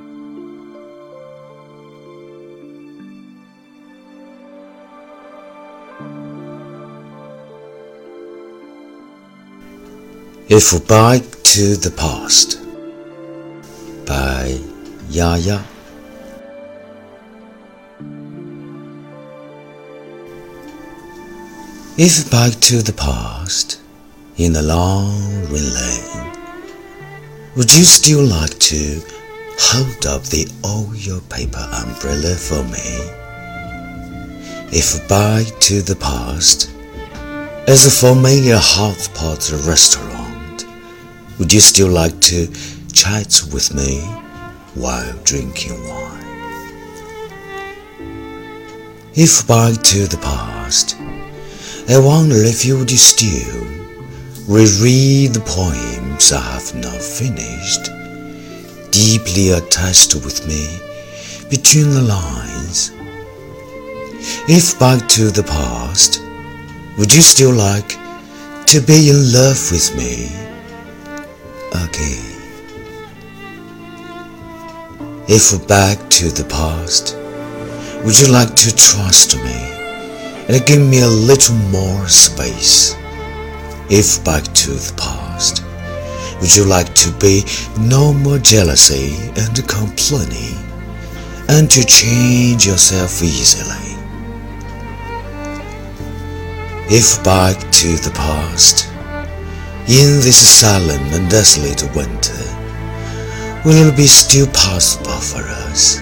If we back to the past. By Ya Ya If back to the past in the long relay, lane, would you still like to hold up the oil paper umbrella for me? If back to the past, as a familiar hot restaurant, would you still like to chat with me while drinking wine? If back to the past, I wonder if you would still reread the poems I have not finished, deeply attached with me between the lines. If back to the past, would you still like to be in love with me again? If back to the past, would you like to trust me? and give me a little more space. If back to the past, would you like to be no more jealousy and complaining, and to change yourself easily? If back to the past, in this silent and desolate winter, will it be still possible for us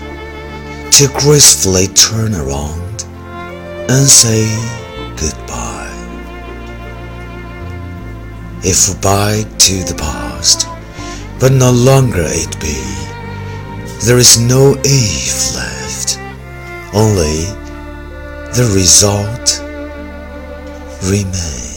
to gracefully turn around and say goodbye. If back to the past, but no longer it be, there is no if left, only the result remains.